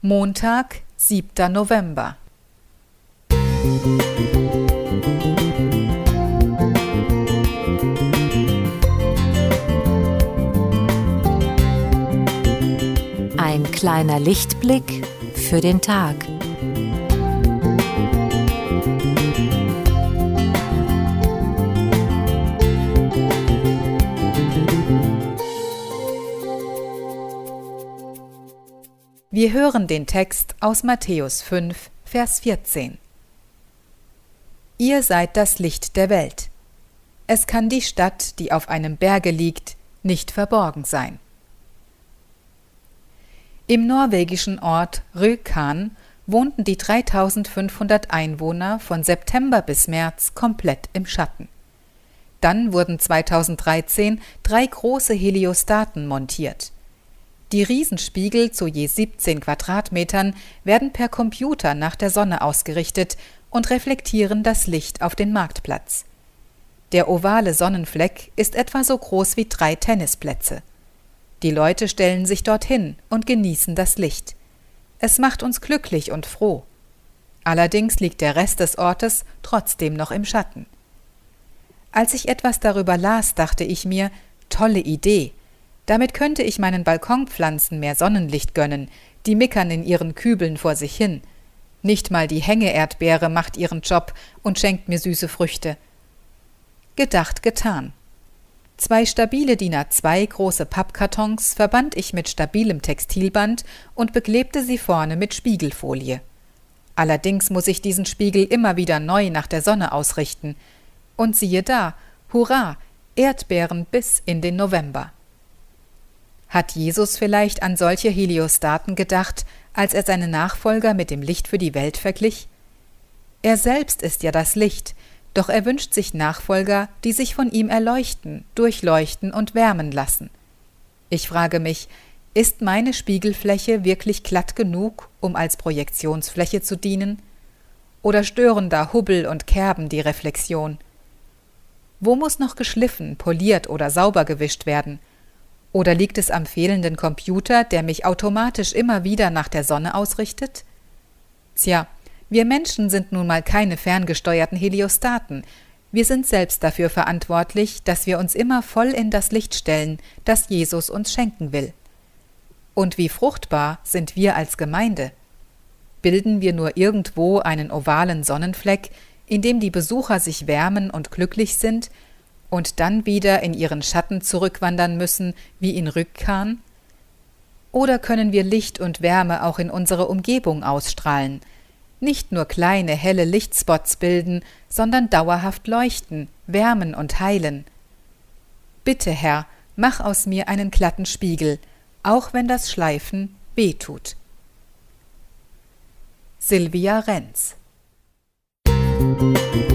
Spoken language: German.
Montag, 7. November. Ein kleiner Lichtblick für den Tag. Wir hören den Text aus Matthäus 5, Vers 14. Ihr seid das Licht der Welt. Es kann die Stadt, die auf einem Berge liegt, nicht verborgen sein. Im norwegischen Ort Rjukan wohnten die 3500 Einwohner von September bis März komplett im Schatten. Dann wurden 2013 drei große Heliostaten montiert. Die Riesenspiegel zu je 17 Quadratmetern werden per Computer nach der Sonne ausgerichtet und reflektieren das Licht auf den Marktplatz. Der ovale Sonnenfleck ist etwa so groß wie drei Tennisplätze. Die Leute stellen sich dorthin und genießen das Licht. Es macht uns glücklich und froh. Allerdings liegt der Rest des Ortes trotzdem noch im Schatten. Als ich etwas darüber las, dachte ich mir, tolle Idee, damit könnte ich meinen Balkonpflanzen mehr Sonnenlicht gönnen, die mickern in ihren Kübeln vor sich hin. Nicht mal die Hängeerdbeere macht ihren Job und schenkt mir süße Früchte. Gedacht, getan. Zwei stabile DIN A2 große Pappkartons verband ich mit stabilem Textilband und beklebte sie vorne mit Spiegelfolie. Allerdings muss ich diesen Spiegel immer wieder neu nach der Sonne ausrichten. Und siehe da, hurra, Erdbeeren bis in den November. Hat Jesus vielleicht an solche Heliostaten gedacht, als er seine Nachfolger mit dem Licht für die Welt verglich? Er selbst ist ja das Licht, doch er wünscht sich Nachfolger, die sich von ihm erleuchten, durchleuchten und wärmen lassen. Ich frage mich, ist meine Spiegelfläche wirklich glatt genug, um als Projektionsfläche zu dienen? Oder stören da Hubbel und Kerben die Reflexion? Wo muss noch geschliffen, poliert oder sauber gewischt werden? Oder liegt es am fehlenden Computer, der mich automatisch immer wieder nach der Sonne ausrichtet? Tja, wir Menschen sind nun mal keine ferngesteuerten Heliostaten. Wir sind selbst dafür verantwortlich, dass wir uns immer voll in das Licht stellen, das Jesus uns schenken will. Und wie fruchtbar sind wir als Gemeinde? Bilden wir nur irgendwo einen ovalen Sonnenfleck, in dem die Besucher sich wärmen und glücklich sind, und dann wieder in ihren Schatten zurückwandern müssen, wie in Rückkan? Oder können wir Licht und Wärme auch in unsere Umgebung ausstrahlen, nicht nur kleine helle Lichtspots bilden, sondern dauerhaft leuchten, wärmen und heilen? Bitte, Herr, mach aus mir einen glatten Spiegel, auch wenn das Schleifen weh tut. Silvia Renz Musik